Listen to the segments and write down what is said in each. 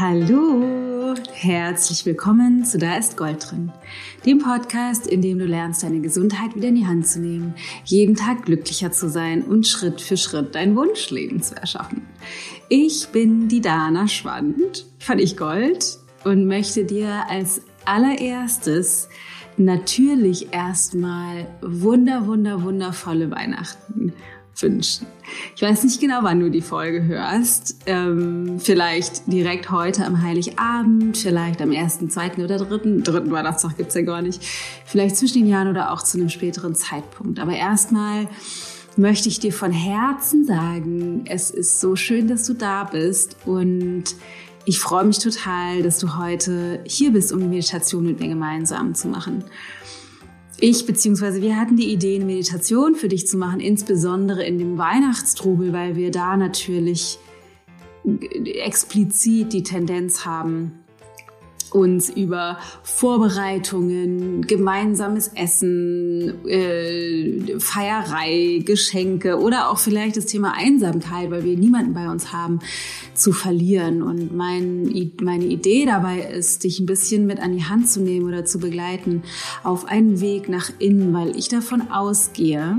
Hallo, herzlich willkommen zu Da ist Gold drin, dem Podcast, in dem du lernst, deine Gesundheit wieder in die Hand zu nehmen, jeden Tag glücklicher zu sein und Schritt für Schritt dein Wunschleben zu erschaffen. Ich bin die Dana Schwand, fand ich Gold und möchte dir als allererstes natürlich erstmal wunder, wunder, wundervolle Weihnachten wünschen. Ich weiß nicht genau, wann du die Folge hörst. Ähm, vielleicht direkt heute am Heiligabend, vielleicht am ersten, zweiten oder dritten. Dritten Weihnachtstag gibt's ja gar nicht. Vielleicht zwischen den Jahren oder auch zu einem späteren Zeitpunkt. Aber erstmal möchte ich dir von Herzen sagen, es ist so schön, dass du da bist und ich freue mich total, dass du heute hier bist, um die Meditation mit mir gemeinsam zu machen ich beziehungsweise wir hatten die Idee, eine Meditation für dich zu machen, insbesondere in dem Weihnachtstrubel, weil wir da natürlich explizit die Tendenz haben, uns über Vorbereitungen, gemeinsames Essen, äh, Feierei, Geschenke oder auch vielleicht das Thema Einsamkeit, weil wir niemanden bei uns haben, zu verlieren. Und mein, meine Idee dabei ist, dich ein bisschen mit an die Hand zu nehmen oder zu begleiten auf einen Weg nach innen, weil ich davon ausgehe,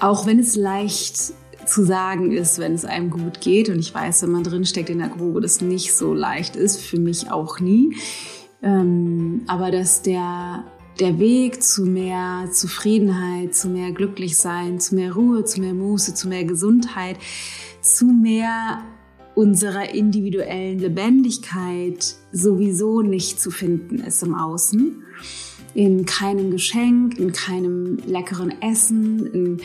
auch wenn es leicht zu sagen ist, wenn es einem gut geht. Und ich weiß, wenn man drin steckt in der Grube, das nicht so leicht ist, für mich auch nie. Ähm, aber dass der, der Weg zu mehr Zufriedenheit, zu mehr Glücklichsein, zu mehr Ruhe, zu mehr Muße, zu mehr Gesundheit, zu mehr unserer individuellen Lebendigkeit sowieso nicht zu finden ist im Außen in keinem Geschenk, in keinem leckeren Essen, in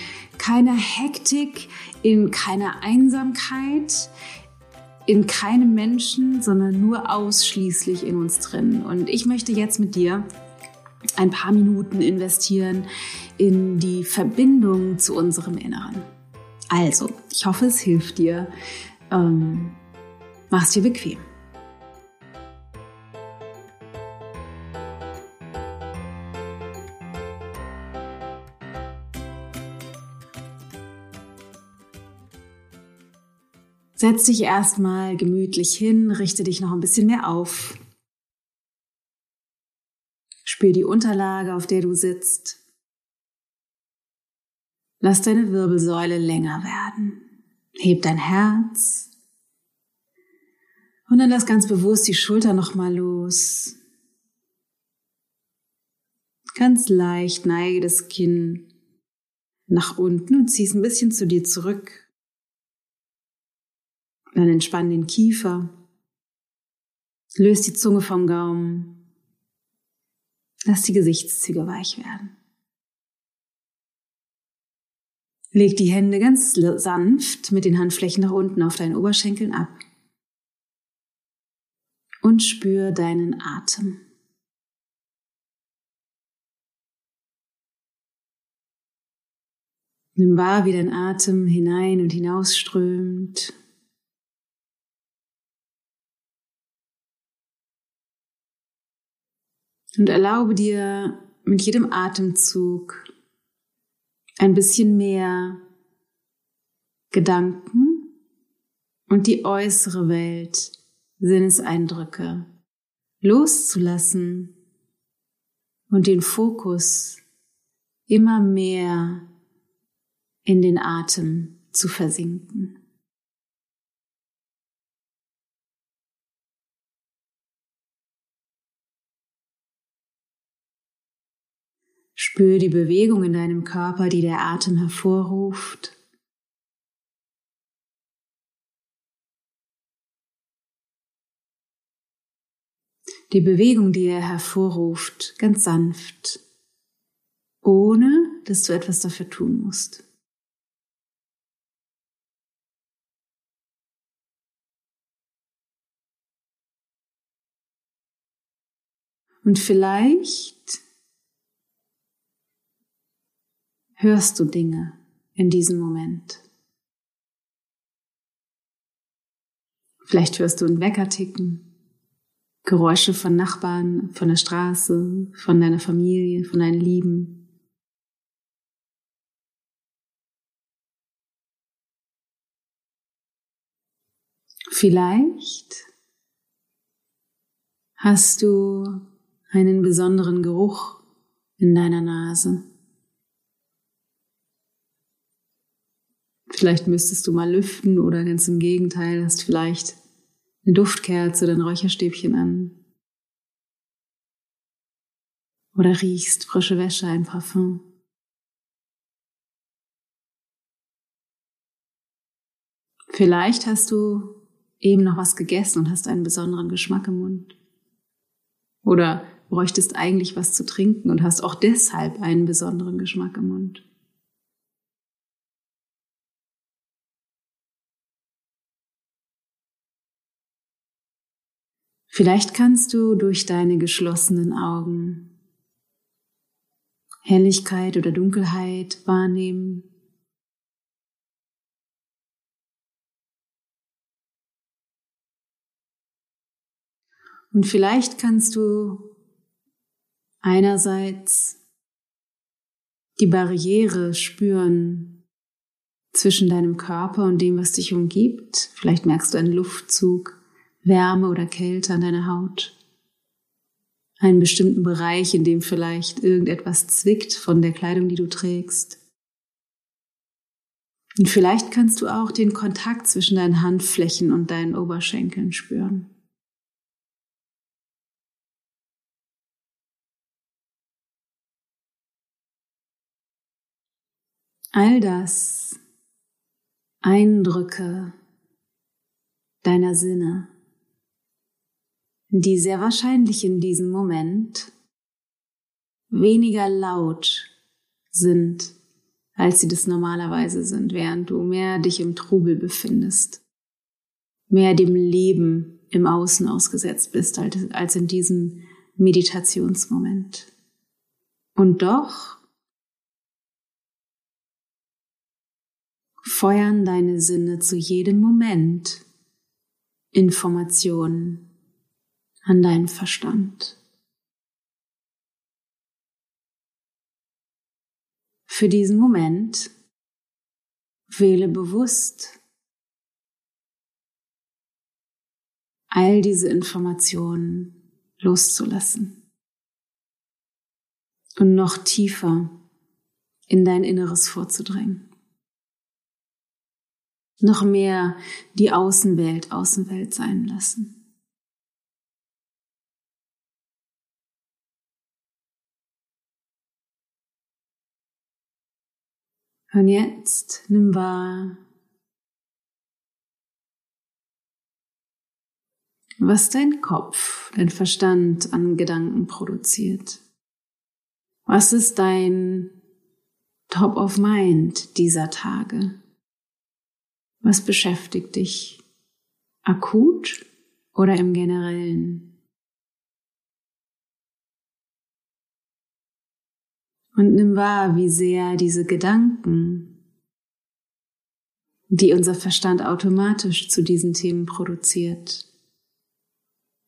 keiner Hektik, in keiner Einsamkeit, in keinem Menschen, sondern nur ausschließlich in uns drin. Und ich möchte jetzt mit dir ein paar Minuten investieren in die Verbindung zu unserem Inneren. Also, ich hoffe, es hilft dir. Ähm, mach's dir bequem. Setz dich erstmal gemütlich hin, richte dich noch ein bisschen mehr auf. Spür die Unterlage, auf der du sitzt. Lass deine Wirbelsäule länger werden. Heb dein Herz. Und dann lass ganz bewusst die Schulter nochmal los. Ganz leicht neige das Kinn nach unten und zieh es ein bisschen zu dir zurück. Dann entspann den Kiefer. Löst die Zunge vom Gaumen. Lass die Gesichtszüge weich werden. Leg die Hände ganz sanft mit den Handflächen nach unten auf deinen Oberschenkeln ab. Und spür deinen Atem. Nimm wahr, wie dein Atem hinein und hinausströmt Und erlaube dir mit jedem Atemzug ein bisschen mehr Gedanken und die äußere Welt, Sinneseindrücke loszulassen und den Fokus immer mehr in den Atem zu versinken. Spür die Bewegung in deinem Körper, die der Atem hervorruft. Die Bewegung, die er hervorruft, ganz sanft, ohne dass du etwas dafür tun musst. Und vielleicht hörst du Dinge in diesem Moment. Vielleicht hörst du einen Wecker ticken, Geräusche von Nachbarn, von der Straße, von deiner Familie, von deinen Lieben. Vielleicht Hast du einen besonderen Geruch in deiner Nase? Vielleicht müsstest du mal lüften oder ganz im Gegenteil, hast vielleicht eine Duftkerze oder ein Räucherstäbchen an. Oder riechst frische Wäsche, ein Parfum. Vielleicht hast du eben noch was gegessen und hast einen besonderen Geschmack im Mund. Oder bräuchtest eigentlich was zu trinken und hast auch deshalb einen besonderen Geschmack im Mund. Vielleicht kannst du durch deine geschlossenen Augen Helligkeit oder Dunkelheit wahrnehmen. Und vielleicht kannst du einerseits die Barriere spüren zwischen deinem Körper und dem, was dich umgibt. Vielleicht merkst du einen Luftzug, Wärme oder Kälte an deiner Haut. Einen bestimmten Bereich, in dem vielleicht irgendetwas zwickt von der Kleidung, die du trägst. Und vielleicht kannst du auch den Kontakt zwischen deinen Handflächen und deinen Oberschenkeln spüren. All das Eindrücke deiner Sinne, die sehr wahrscheinlich in diesem Moment weniger laut sind, als sie das normalerweise sind, während du mehr dich im Trubel befindest, mehr dem Leben im Außen ausgesetzt bist als in diesem Meditationsmoment. Und doch feuern deine Sinne zu jedem Moment Informationen an deinen Verstand. Für diesen Moment wähle bewusst all diese Informationen loszulassen und noch tiefer in dein Inneres vorzudringen noch mehr die Außenwelt Außenwelt sein lassen. Und jetzt nimm wahr, was dein Kopf, dein Verstand an Gedanken produziert. Was ist dein Top of Mind dieser Tage? Was beschäftigt dich? Akut oder im generellen? Und nimm wahr, wie sehr diese Gedanken, die unser Verstand automatisch zu diesen Themen produziert,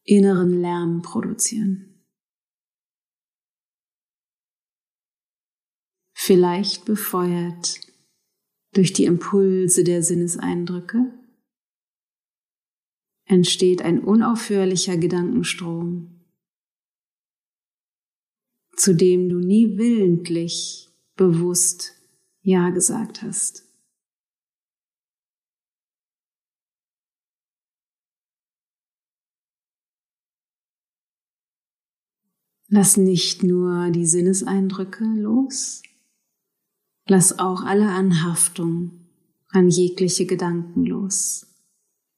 inneren Lärm produzieren. Vielleicht befeuert durch die Impulse der Sinneseindrücke entsteht ein unaufhörlicher Gedankenstrom, zu dem du nie willentlich bewusst Ja gesagt hast. Lass nicht nur die Sinneseindrücke los, Lass auch alle Anhaftung an jegliche Gedanken los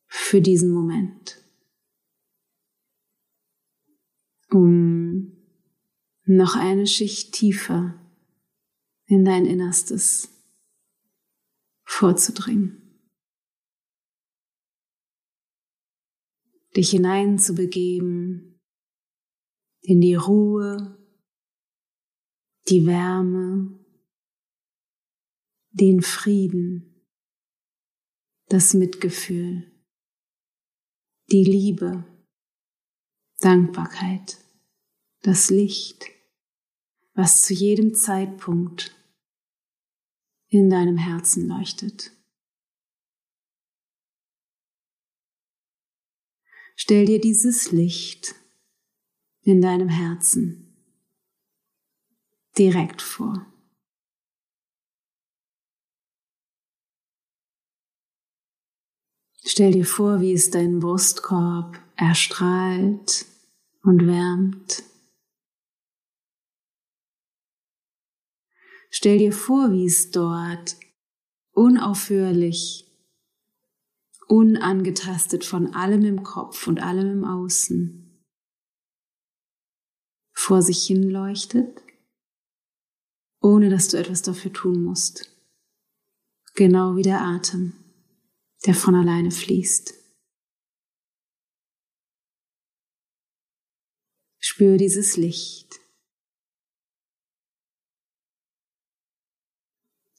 für diesen Moment, um noch eine Schicht tiefer in dein Innerstes vorzudringen. Dich hineinzubegeben in die Ruhe, die Wärme den Frieden, das Mitgefühl, die Liebe, Dankbarkeit, das Licht, was zu jedem Zeitpunkt in deinem Herzen leuchtet. Stell dir dieses Licht in deinem Herzen direkt vor. Stell dir vor, wie es deinen Brustkorb erstrahlt und wärmt. Stell dir vor, wie es dort unaufhörlich, unangetastet von allem im Kopf und allem im Außen vor sich hin leuchtet, ohne dass du etwas dafür tun musst. Genau wie der Atem der von alleine fließt. Spür dieses Licht.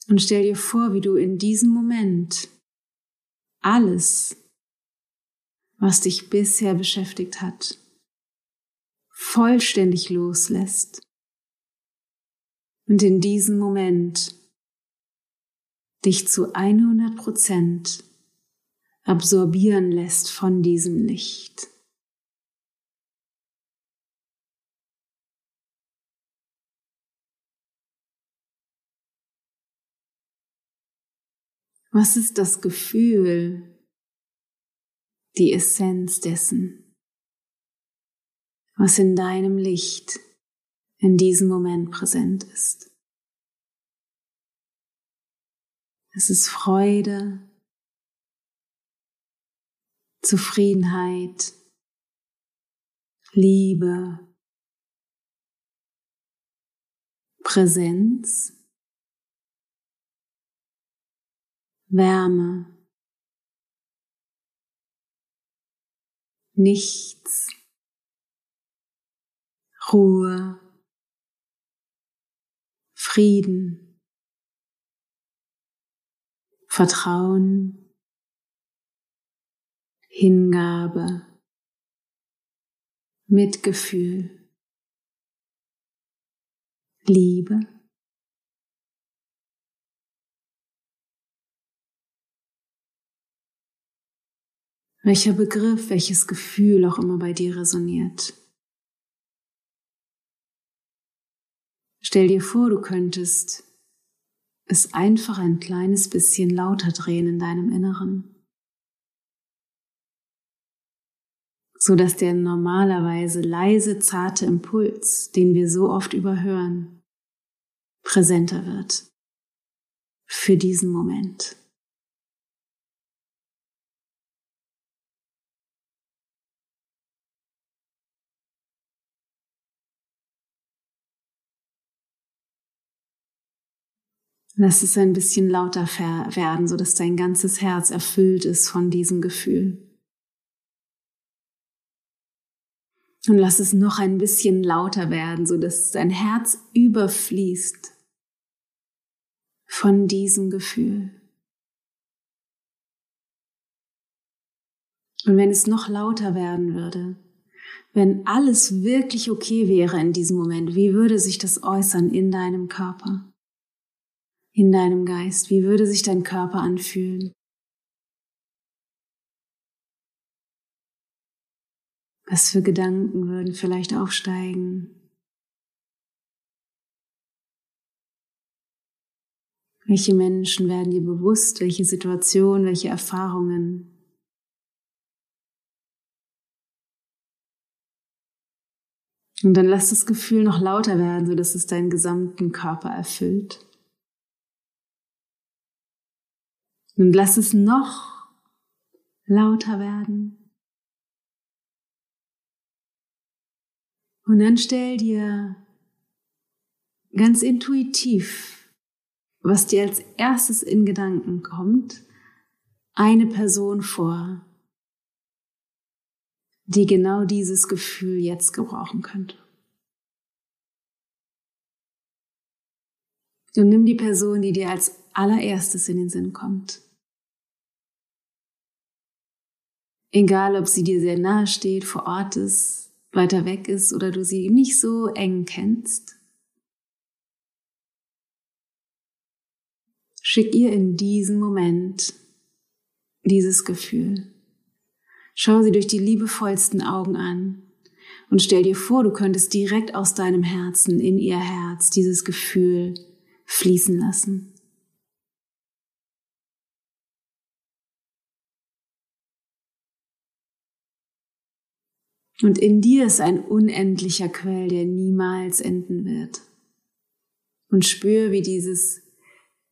Und stell dir vor, wie du in diesem Moment alles, was dich bisher beschäftigt hat, vollständig loslässt. Und in diesem Moment dich zu 100 Prozent absorbieren lässt von diesem Licht. Was ist das Gefühl, die Essenz dessen, was in deinem Licht in diesem Moment präsent ist? Es ist Freude, Zufriedenheit, Liebe, Präsenz, Wärme, nichts, Ruhe, Frieden, Vertrauen, Hingabe, Mitgefühl, Liebe. Welcher Begriff, welches Gefühl auch immer bei dir resoniert. Stell dir vor, du könntest es einfach ein kleines bisschen lauter drehen in deinem Inneren. so dass der normalerweise leise, zarte Impuls, den wir so oft überhören, präsenter wird für diesen Moment. Lass es ein bisschen lauter werden, so dass dein ganzes Herz erfüllt ist von diesem Gefühl. Und lass es noch ein bisschen lauter werden, so dass dein Herz überfließt von diesem Gefühl. Und wenn es noch lauter werden würde, wenn alles wirklich okay wäre in diesem Moment, wie würde sich das äußern in deinem Körper, in deinem Geist? Wie würde sich dein Körper anfühlen? Was für Gedanken würden vielleicht aufsteigen? Welche Menschen werden dir bewusst? Welche Situationen, welche Erfahrungen? Und dann lass das Gefühl noch lauter werden, sodass es deinen gesamten Körper erfüllt. Und lass es noch lauter werden. Und dann stell dir ganz intuitiv, was dir als erstes in Gedanken kommt, eine Person vor, die genau dieses Gefühl jetzt gebrauchen könnte. Und nimm die Person, die dir als allererstes in den Sinn kommt. Egal, ob sie dir sehr nahe steht, vor Ort ist, weiter weg ist oder du sie nicht so eng kennst, schick ihr in diesem Moment dieses Gefühl. Schau sie durch die liebevollsten Augen an Und stell dir vor, du könntest direkt aus deinem Herzen in ihr Herz dieses Gefühl fließen lassen. Und in dir ist ein unendlicher Quell, der niemals enden wird. Und spür, wie dieses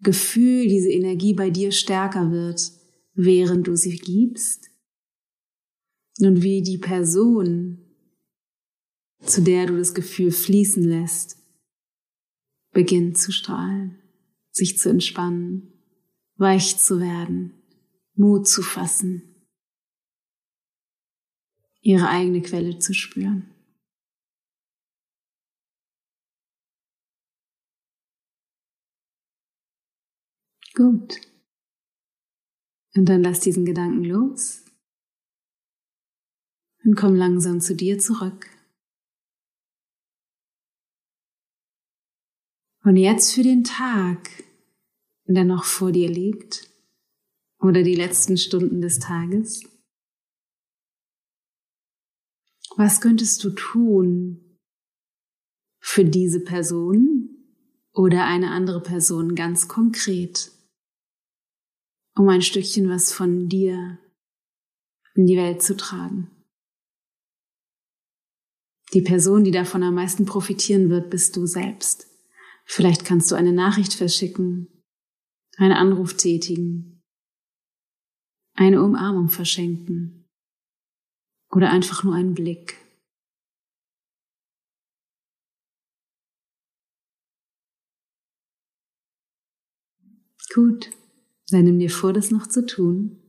Gefühl, diese Energie bei dir stärker wird, während du sie gibst. Und wie die Person, zu der du das Gefühl fließen lässt, beginnt zu strahlen, sich zu entspannen, weich zu werden, Mut zu fassen, ihre eigene Quelle zu spüren. Gut. Und dann lass diesen Gedanken los und komm langsam zu dir zurück. Und jetzt für den Tag, der noch vor dir liegt, oder die letzten Stunden des Tages. Was könntest du tun für diese Person oder eine andere Person ganz konkret, um ein Stückchen was von dir in die Welt zu tragen? Die Person, die davon am meisten profitieren wird, bist du selbst. Vielleicht kannst du eine Nachricht verschicken, einen Anruf tätigen, eine Umarmung verschenken oder einfach nur einen Blick. Gut, dann nimm dir vor, das noch zu tun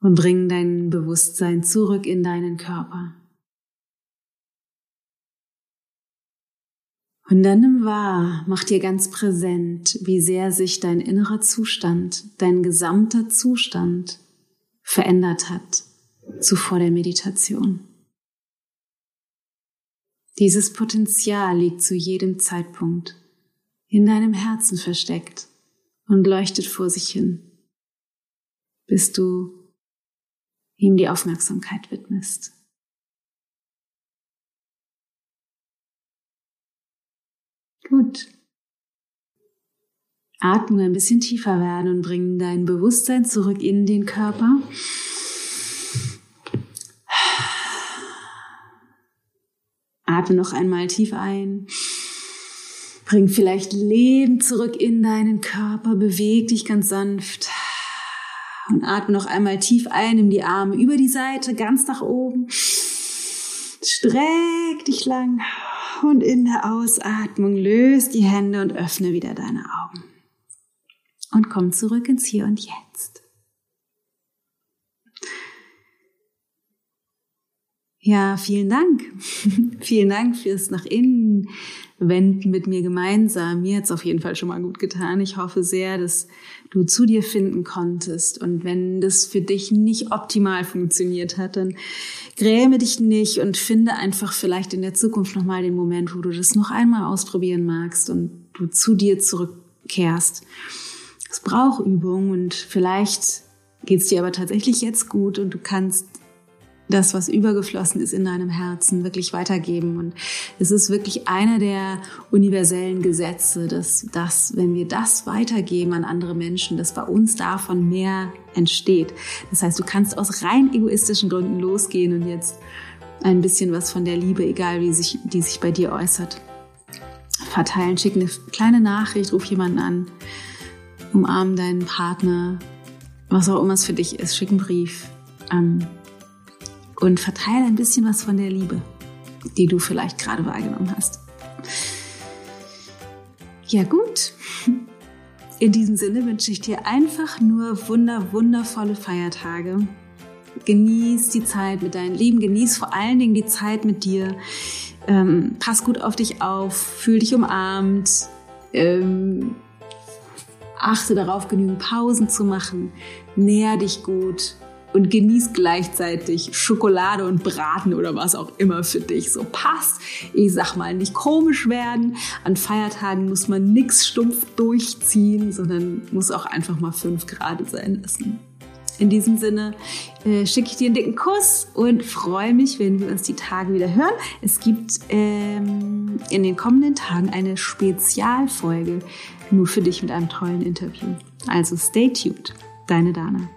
und bring dein Bewusstsein zurück in deinen Körper. Und dann nimm wahr, mach dir ganz präsent, wie sehr sich dein innerer Zustand, dein gesamter Zustand verändert hat zuvor der Meditation. Dieses Potenzial liegt zu jedem Zeitpunkt in deinem Herzen versteckt und leuchtet vor sich hin, bis du ihm die Aufmerksamkeit widmest. Gut. Atmen ein bisschen tiefer werden und bringen dein Bewusstsein zurück in den Körper. Atme noch einmal tief ein. Bring vielleicht Leben zurück in deinen Körper. Beweg dich ganz sanft. Und atme noch einmal tief ein, nimm die Arme über die Seite, ganz nach oben. Streck dich lang und in der Ausatmung löst die Hände und öffne wieder deine Augen. Und komm zurück ins Hier und Jetzt. Ja, vielen Dank. vielen Dank fürs nach innen wenden mit mir gemeinsam. Mir hat's auf jeden Fall schon mal gut getan. Ich hoffe sehr, dass du zu dir finden konntest. Und wenn das für dich nicht optimal funktioniert hat, dann gräme dich nicht und finde einfach vielleicht in der Zukunft nochmal den Moment, wo du das noch einmal ausprobieren magst und du zu dir zurückkehrst. Es braucht Übung und vielleicht geht's dir aber tatsächlich jetzt gut und du kannst das, was übergeflossen ist in deinem Herzen, wirklich weitergeben. Und es ist wirklich einer der universellen Gesetze, dass das, wenn wir das weitergeben an andere Menschen, dass bei uns davon mehr entsteht. Das heißt, du kannst aus rein egoistischen Gründen losgehen und jetzt ein bisschen was von der Liebe, egal wie sich, die sich bei dir äußert, verteilen. Schick eine kleine Nachricht, ruf jemanden an, umarm deinen Partner, was auch immer es für dich ist, schick einen Brief. Ähm, und verteile ein bisschen was von der Liebe, die du vielleicht gerade wahrgenommen hast. Ja gut, in diesem Sinne wünsche ich dir einfach nur wunder, wundervolle Feiertage. Genieß die Zeit mit deinen Lieben, genieß vor allen Dingen die Zeit mit dir. Ähm, pass gut auf dich auf, fühl dich umarmt. Ähm, achte darauf, genügend Pausen zu machen. Nähr dich gut und genieß gleichzeitig Schokolade und Braten oder was auch immer für dich so passt. Ich sag mal, nicht komisch werden. An Feiertagen muss man nichts stumpf durchziehen, sondern muss auch einfach mal fünf Grad sein lassen. in diesem Sinne äh, schicke ich dir einen dicken Kuss und freue mich, wenn wir uns die Tage wieder hören. Es gibt ähm, in den kommenden Tagen eine Spezialfolge nur für dich mit einem tollen Interview. Also stay tuned. Deine Dana.